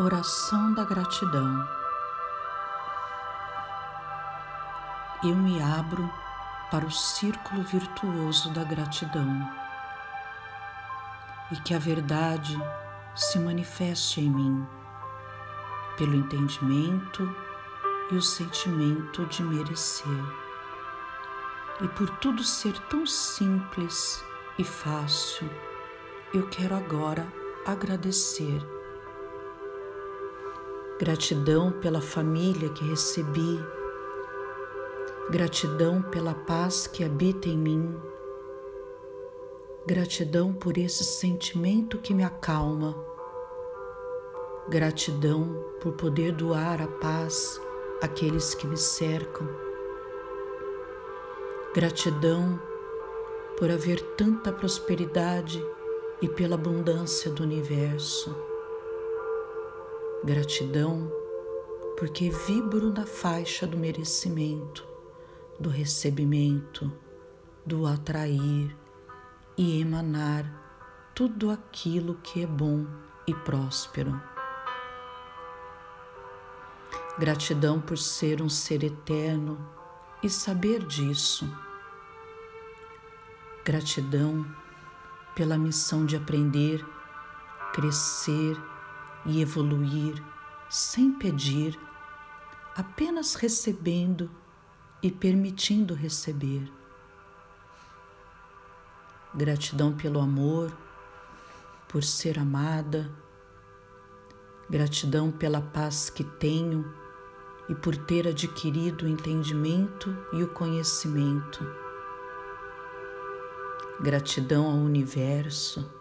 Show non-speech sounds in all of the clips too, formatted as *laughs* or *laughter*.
Oração da gratidão. Eu me abro para o círculo virtuoso da gratidão e que a verdade se manifeste em mim pelo entendimento e o sentimento de merecer. E por tudo ser tão simples e fácil, eu quero agora agradecer Gratidão pela família que recebi, gratidão pela paz que habita em mim, gratidão por esse sentimento que me acalma, gratidão por poder doar a paz àqueles que me cercam, gratidão por haver tanta prosperidade e pela abundância do universo Gratidão, porque vibro na faixa do merecimento, do recebimento, do atrair e emanar tudo aquilo que é bom e próspero. Gratidão por ser um ser eterno e saber disso. Gratidão pela missão de aprender, crescer e evoluir sem pedir, apenas recebendo e permitindo receber. Gratidão pelo amor, por ser amada, gratidão pela paz que tenho e por ter adquirido o entendimento e o conhecimento. Gratidão ao universo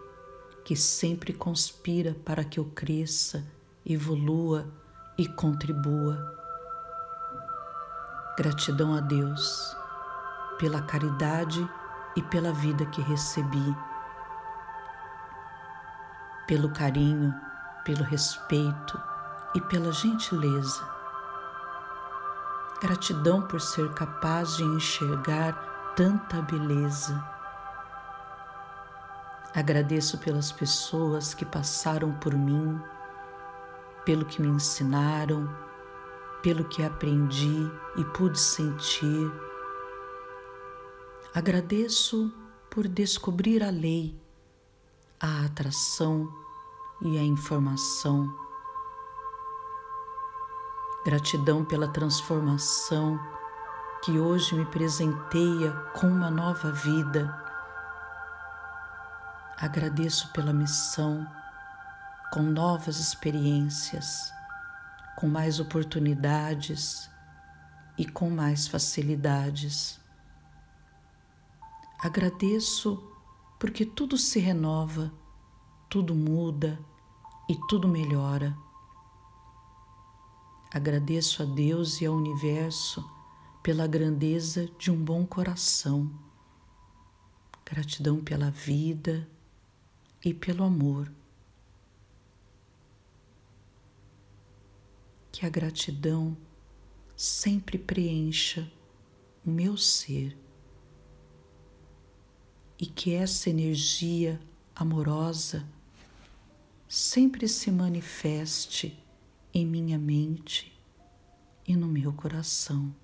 que sempre conspira para que eu cresça, evolua e contribua. Gratidão a Deus pela caridade e pela vida que recebi, pelo carinho, pelo respeito e pela gentileza. Gratidão por ser capaz de enxergar tanta beleza Agradeço pelas pessoas que passaram por mim, pelo que me ensinaram, pelo que aprendi e pude sentir. Agradeço por descobrir a lei, a atração e a informação. Gratidão pela transformação que hoje me presenteia com uma nova vida Agradeço pela missão, com novas experiências, com mais oportunidades e com mais facilidades. Agradeço porque tudo se renova, tudo muda e tudo melhora. Agradeço a Deus e ao universo pela grandeza de um bom coração. Gratidão pela vida e pelo amor. Que a gratidão sempre preencha o meu ser e que essa energia amorosa sempre se manifeste em minha mente e no meu coração.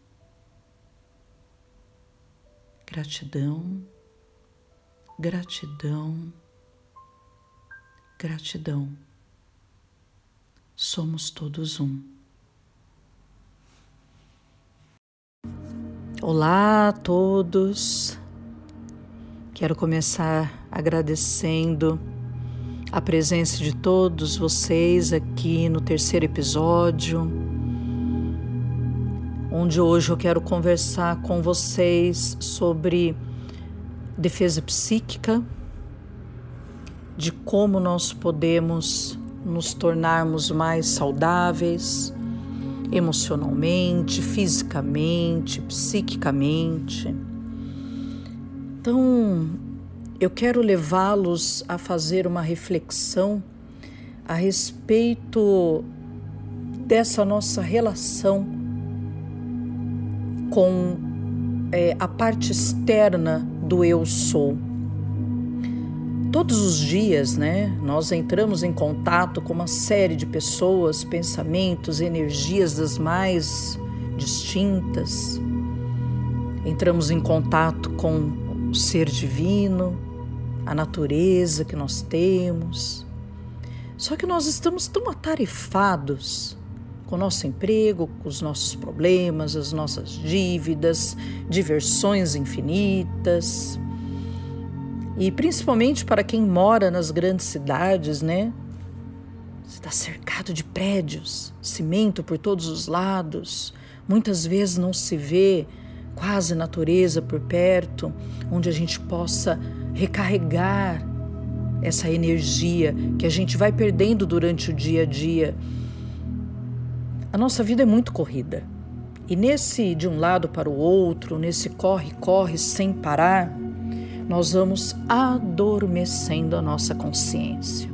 Gratidão, gratidão Gratidão. Somos todos um. Olá a todos. Quero começar agradecendo a presença de todos vocês aqui no terceiro episódio, onde hoje eu quero conversar com vocês sobre defesa psíquica de como nós podemos nos tornarmos mais saudáveis emocionalmente, fisicamente, psiquicamente. Então, eu quero levá-los a fazer uma reflexão a respeito dessa nossa relação com é, a parte externa do eu sou Todos os dias, né, nós entramos em contato com uma série de pessoas, pensamentos, energias das mais distintas. Entramos em contato com o ser divino, a natureza que nós temos. Só que nós estamos tão atarefados com o nosso emprego, com os nossos problemas, as nossas dívidas, diversões infinitas. E principalmente para quem mora nas grandes cidades, né? Você está cercado de prédios, cimento por todos os lados. Muitas vezes não se vê quase natureza por perto, onde a gente possa recarregar essa energia que a gente vai perdendo durante o dia a dia. A nossa vida é muito corrida. E nesse de um lado para o outro, nesse corre-corre sem parar, nós vamos adormecendo a nossa consciência.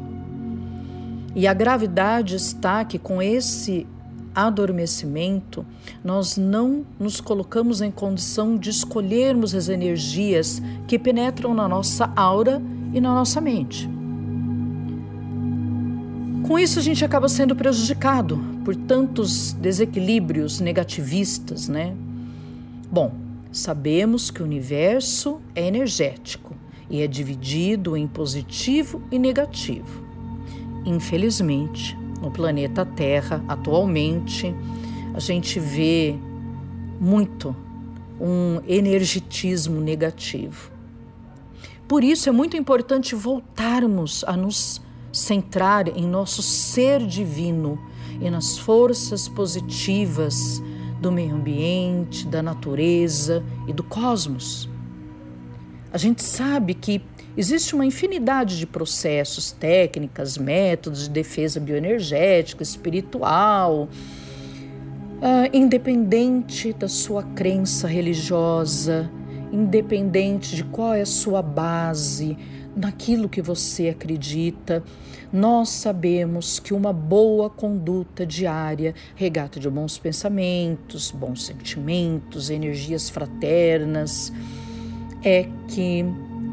E a gravidade está que com esse adormecimento, nós não nos colocamos em condição de escolhermos as energias que penetram na nossa aura e na nossa mente. Com isso, a gente acaba sendo prejudicado por tantos desequilíbrios negativistas, né? Bom, sabemos que o universo é energético e é dividido em positivo e negativo. Infelizmente, no planeta Terra, atualmente, a gente vê muito um energetismo negativo. Por isso é muito importante voltarmos a nos centrar em nosso ser divino e nas forças positivas do meio ambiente, da natureza e do cosmos. A gente sabe que Existe uma infinidade de processos, técnicas, métodos de defesa bioenergética, espiritual, uh, independente da sua crença religiosa, independente de qual é a sua base, naquilo que você acredita, nós sabemos que uma boa conduta diária, regata de bons pensamentos, bons sentimentos, energias fraternas, é que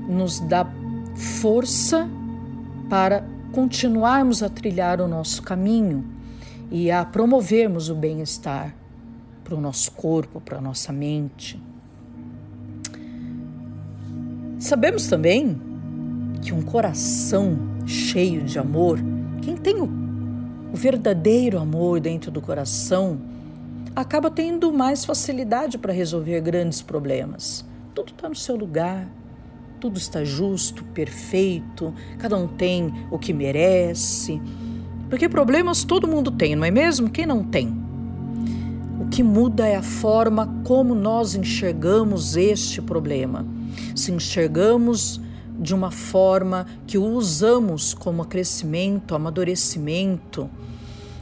nos dá força para continuarmos a trilhar o nosso caminho e a promovermos o bem-estar para o nosso corpo, para a nossa mente. Sabemos também que um coração cheio de amor, quem tem o, o verdadeiro amor dentro do coração, acaba tendo mais facilidade para resolver grandes problemas. Tudo está no seu lugar, tudo está justo, perfeito, cada um tem o que merece. Porque problemas todo mundo tem, não é mesmo? Quem não tem? O que muda é a forma como nós enxergamos este problema. Se enxergamos de uma forma que o usamos como crescimento, amadurecimento,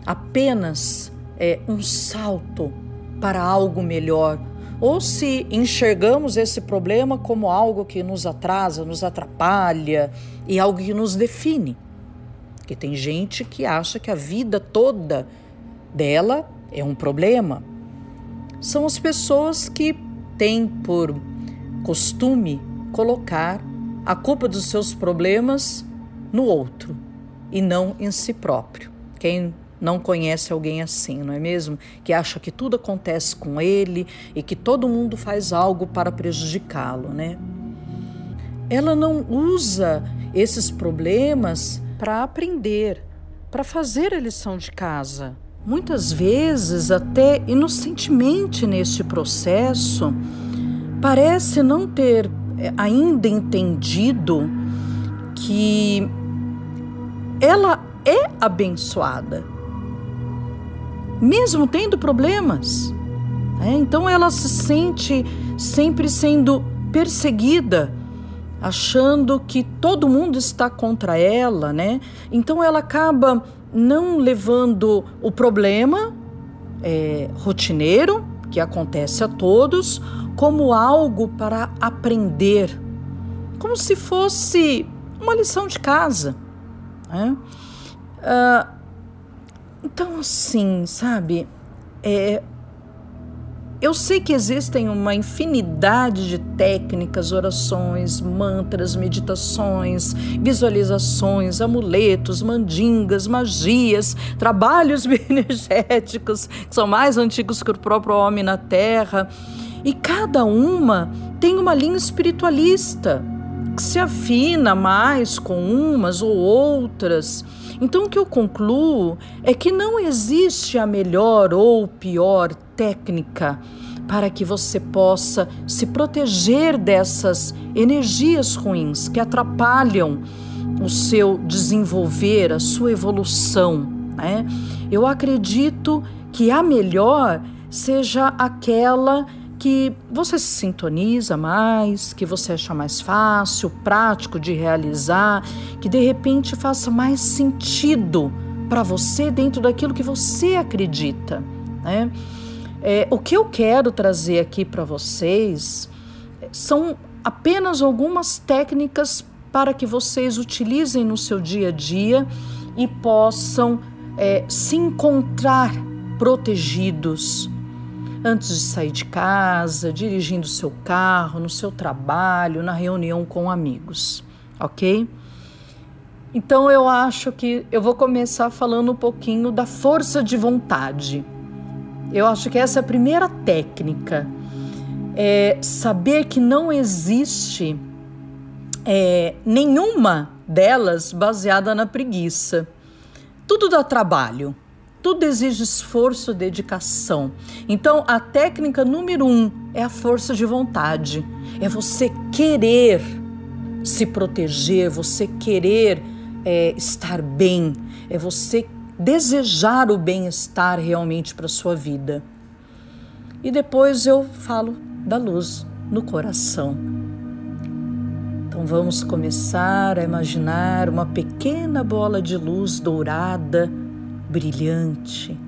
apenas é um salto para algo melhor, ou se enxergamos esse problema como algo que nos atrasa, nos atrapalha e algo que nos define. Porque tem gente que acha que a vida toda dela é um problema. São as pessoas que têm por costume colocar a culpa dos seus problemas no outro e não em si próprio. Quem não conhece alguém assim, não é mesmo? Que acha que tudo acontece com ele e que todo mundo faz algo para prejudicá-lo, né? Ela não usa esses problemas para aprender, para fazer a lição de casa. Muitas vezes, até inocentemente neste processo, parece não ter ainda entendido que ela é abençoada mesmo tendo problemas. É, então ela se sente sempre sendo perseguida, achando que todo mundo está contra ela, né? Então ela acaba não levando o problema é, rotineiro que acontece a todos como algo para aprender, como se fosse uma lição de casa. Né? Uh, então, assim, sabe, é, eu sei que existem uma infinidade de técnicas, orações, mantras, meditações, visualizações, amuletos, mandingas, magias, trabalhos *laughs* energéticos, que são mais antigos que o próprio homem na Terra. E cada uma tem uma linha espiritualista que se afina mais com umas ou outras. Então, o que eu concluo é que não existe a melhor ou pior técnica para que você possa se proteger dessas energias ruins que atrapalham o seu desenvolver, a sua evolução. Né? Eu acredito que a melhor seja aquela que você se sintoniza mais, que você acha mais fácil, prático de realizar, que de repente faça mais sentido para você dentro daquilo que você acredita. Né? É, o que eu quero trazer aqui para vocês são apenas algumas técnicas para que vocês utilizem no seu dia a dia e possam é, se encontrar protegidos antes de sair de casa, dirigindo seu carro, no seu trabalho, na reunião com amigos, ok? Então eu acho que eu vou começar falando um pouquinho da força de vontade. Eu acho que essa é a primeira técnica. É saber que não existe é, nenhuma delas baseada na preguiça. Tudo dá trabalho. Tudo exige esforço, dedicação. Então, a técnica número um é a força de vontade. É você querer se proteger, você querer é, estar bem, é você desejar o bem-estar realmente para sua vida. E depois eu falo da luz no coração. Então vamos começar a imaginar uma pequena bola de luz dourada brilhante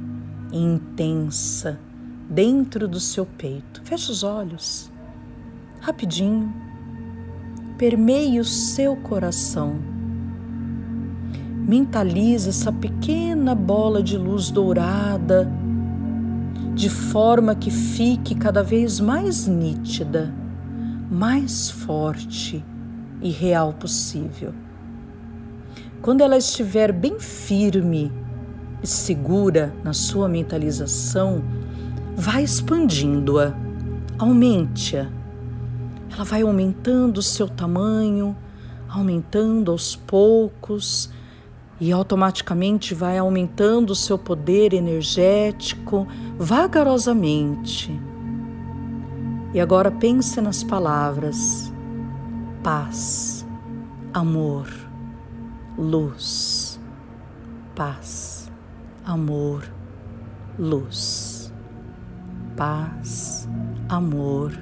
e intensa dentro do seu peito. Feche os olhos, rapidinho, permeie o seu coração. Mentalize essa pequena bola de luz dourada, de forma que fique cada vez mais nítida, mais forte e real possível. Quando ela estiver bem firme, segura na sua mentalização, vai expandindo-a, aumente-a. Ela vai aumentando o seu tamanho, aumentando aos poucos e automaticamente vai aumentando o seu poder energético vagarosamente. E agora pense nas palavras paz, amor, luz, paz amor, luz. Paz, amor,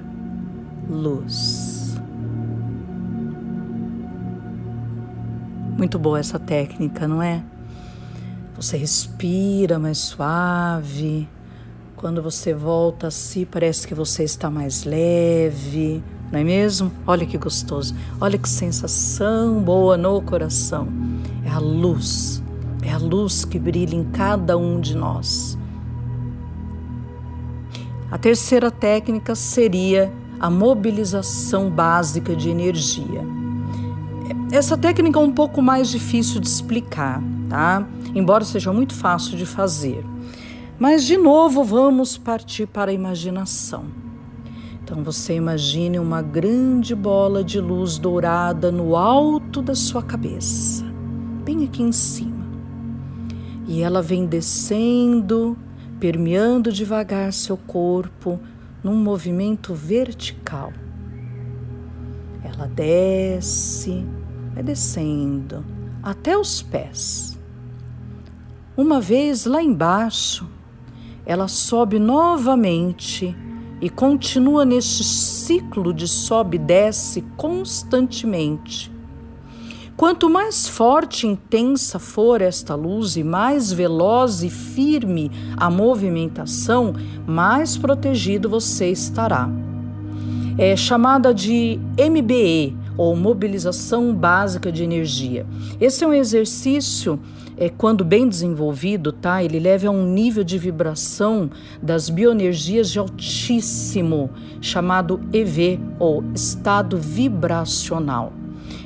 luz. Muito boa essa técnica, não é? Você respira mais suave. Quando você volta a si, parece que você está mais leve, não é mesmo? Olha que gostoso. Olha que sensação boa no coração. É a luz é a luz que brilha em cada um de nós. A terceira técnica seria a mobilização básica de energia. Essa técnica é um pouco mais difícil de explicar, tá? Embora seja muito fácil de fazer. Mas de novo vamos partir para a imaginação. Então você imagine uma grande bola de luz dourada no alto da sua cabeça, bem aqui em cima. E ela vem descendo, permeando devagar seu corpo num movimento vertical. Ela desce, vai descendo até os pés. Uma vez lá embaixo, ela sobe novamente e continua neste ciclo de sobe e desce constantemente Quanto mais forte e intensa for esta luz e mais veloz e firme a movimentação, mais protegido você estará. É chamada de MBE ou mobilização básica de energia. Esse é um exercício é, quando bem desenvolvido, tá? Ele leva a um nível de vibração das bioenergias de altíssimo, chamado EV, ou estado vibracional.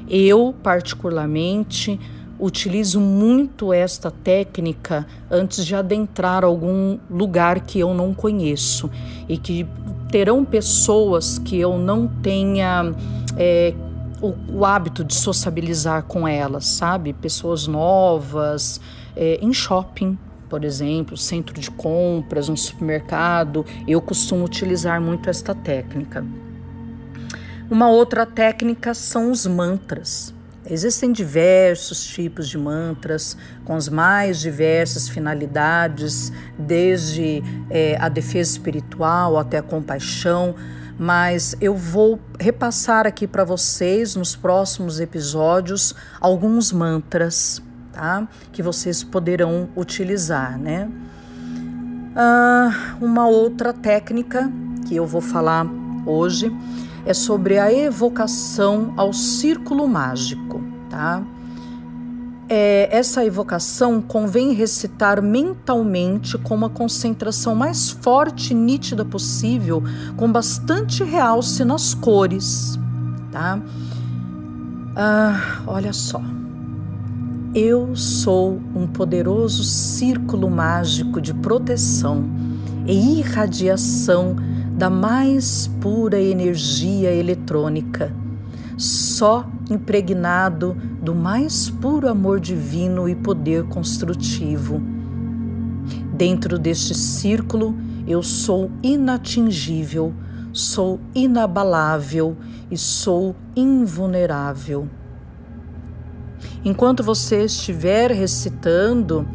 Eu, particularmente, utilizo muito esta técnica antes de adentrar algum lugar que eu não conheço e que terão pessoas que eu não tenha é, o, o, hábito de sociabilizar com elas, sabe? Pessoas novas, é, em shopping, por exemplo, centro de compras, um supermercado, eu costumo utilizar muito esta técnica. Uma outra técnica são os mantras. Existem diversos tipos de mantras com as mais diversas finalidades, desde é, a defesa espiritual até a compaixão, mas eu vou repassar aqui para vocês nos próximos episódios alguns mantras, tá? Que vocês poderão utilizar, né? Ah, uma outra técnica que eu vou falar hoje é sobre a evocação ao círculo mágico, tá? É, essa evocação convém recitar mentalmente com uma concentração mais forte e nítida possível, com bastante realce nas cores, tá? Ah, olha só. Eu sou um poderoso círculo mágico de proteção e irradiação da mais pura energia eletrônica, só impregnado do mais puro amor divino e poder construtivo. Dentro deste círculo, eu sou inatingível, sou inabalável e sou invulnerável. Enquanto você estiver recitando,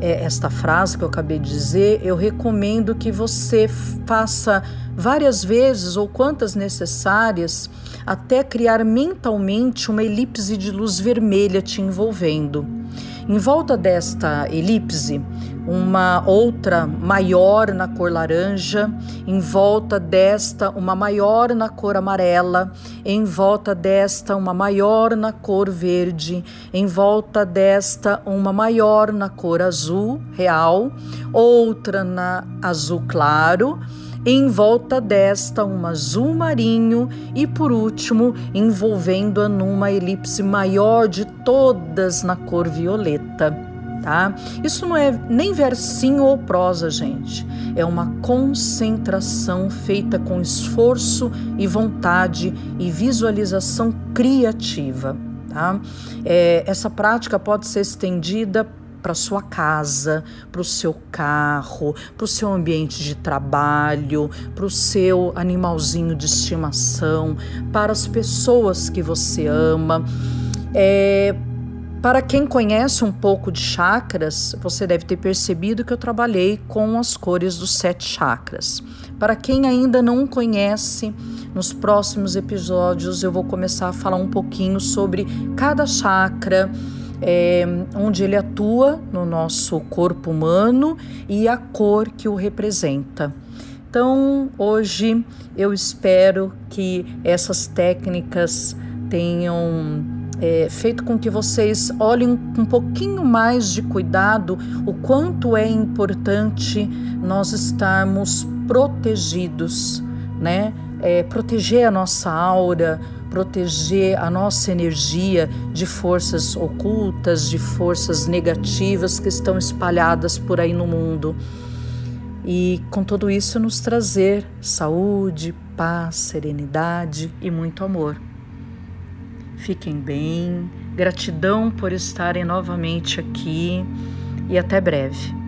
é, esta frase que eu acabei de dizer, eu recomendo que você faça várias vezes ou quantas necessárias até criar mentalmente uma elipse de luz vermelha te envolvendo. Em volta desta elipse, uma outra maior na cor laranja, em volta desta, uma maior na cor amarela, em volta desta, uma maior na cor verde, em volta desta, uma maior na cor azul real, outra na azul claro em volta desta um azul marinho e por último envolvendo-a numa elipse maior de todas na cor violeta. Tá? Isso não é nem versinho ou prosa, gente. É uma concentração feita com esforço e vontade e visualização criativa. Tá? É, essa prática pode ser estendida para sua casa, para o seu carro, para o seu ambiente de trabalho, para o seu animalzinho de estimação, para as pessoas que você ama. É, para quem conhece um pouco de chakras, você deve ter percebido que eu trabalhei com as cores dos sete chakras. Para quem ainda não conhece, nos próximos episódios eu vou começar a falar um pouquinho sobre cada chakra é, onde ele atua no nosso corpo humano e a cor que o representa. Então, hoje eu espero que essas técnicas tenham é, feito com que vocês olhem com um pouquinho mais de cuidado o quanto é importante nós estarmos protegidos, né? É, proteger a nossa aura, proteger a nossa energia de forças ocultas, de forças negativas que estão espalhadas por aí no mundo. E com tudo isso nos trazer saúde, paz, serenidade e muito amor. Fiquem bem, gratidão por estarem novamente aqui e até breve.